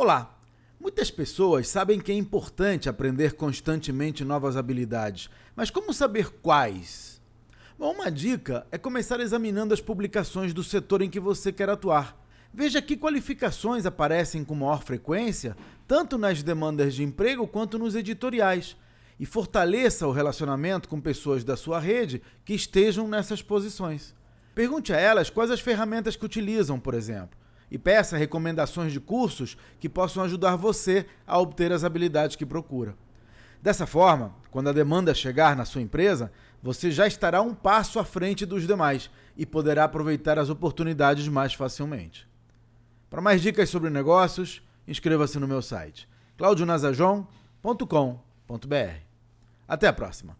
Olá! Muitas pessoas sabem que é importante aprender constantemente novas habilidades, mas como saber quais? Bom, uma dica é começar examinando as publicações do setor em que você quer atuar. Veja que qualificações aparecem com maior frequência, tanto nas demandas de emprego quanto nos editoriais, e fortaleça o relacionamento com pessoas da sua rede que estejam nessas posições. Pergunte a elas quais as ferramentas que utilizam, por exemplo e peça recomendações de cursos que possam ajudar você a obter as habilidades que procura. Dessa forma, quando a demanda chegar na sua empresa, você já estará um passo à frente dos demais e poderá aproveitar as oportunidades mais facilmente. Para mais dicas sobre negócios, inscreva-se no meu site claudionazajon.com.br. Até a próxima!